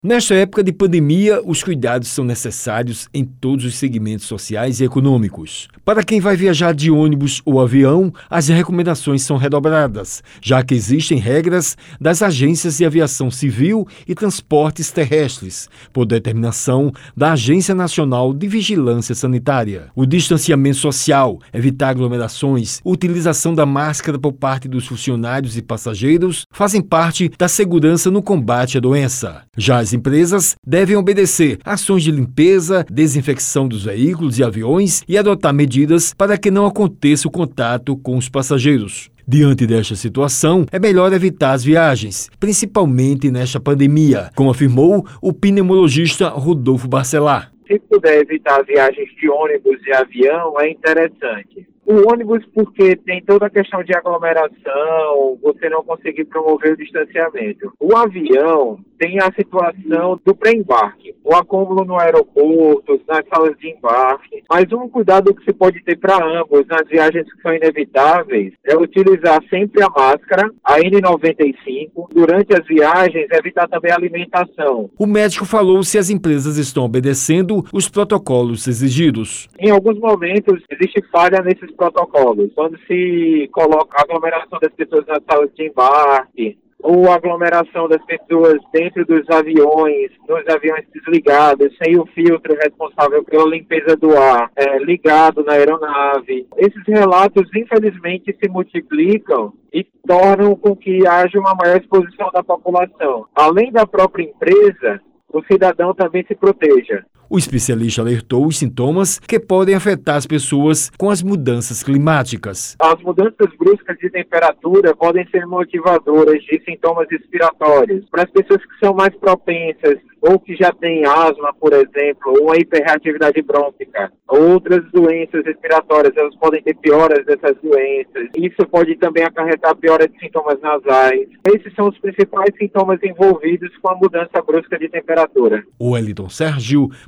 Nesta época de pandemia, os cuidados são necessários em todos os segmentos sociais e econômicos. Para quem vai viajar de ônibus ou avião, as recomendações são redobradas, já que existem regras das agências de aviação civil e transportes terrestres, por determinação da Agência Nacional de Vigilância Sanitária. O distanciamento social, evitar aglomerações, utilização da máscara por parte dos funcionários e passageiros fazem parte da segurança no combate à doença. Já as empresas devem obedecer ações de limpeza, desinfecção dos veículos e aviões e adotar medidas para que não aconteça o contato com os passageiros. Diante desta situação, é melhor evitar as viagens, principalmente nesta pandemia, como afirmou o pneumologista Rodolfo Barcelar. Se puder evitar viagens de ônibus e avião, é interessante. O ônibus, porque tem toda a questão de aglomeração, você não conseguir promover o distanciamento. O avião tem a situação do pré-embarque, o acúmulo no aeroporto, nas salas de embarque. Mas um cuidado que se pode ter para ambos nas viagens que são inevitáveis é utilizar sempre a máscara, a N95. Durante as viagens, evitar também a alimentação. O médico falou se as empresas estão obedecendo os protocolos exigidos. Em alguns momentos, existe falha nesses protocolos. Quando se coloca a aglomeração das pessoas nas salas de embarque, ou aglomeração das pessoas dentro dos aviões, nos aviões desligados, sem o filtro responsável pela limpeza do ar é, ligado na aeronave. Esses relatos, infelizmente, se multiplicam e tornam com que haja uma maior exposição da população. Além da própria empresa, o cidadão também se proteja. O especialista alertou os sintomas que podem afetar as pessoas com as mudanças climáticas. As mudanças bruscas de temperatura podem ser motivadoras de sintomas respiratórios. Para as pessoas que são mais propensas ou que já têm asma, por exemplo, ou uma hiperreatividade brônquica, outras doenças respiratórias, elas podem ter pioras dessas doenças. Isso pode também acarretar piora de sintomas nasais. Esses são os principais sintomas envolvidos com a mudança brusca de temperatura. O Wellington Sérgio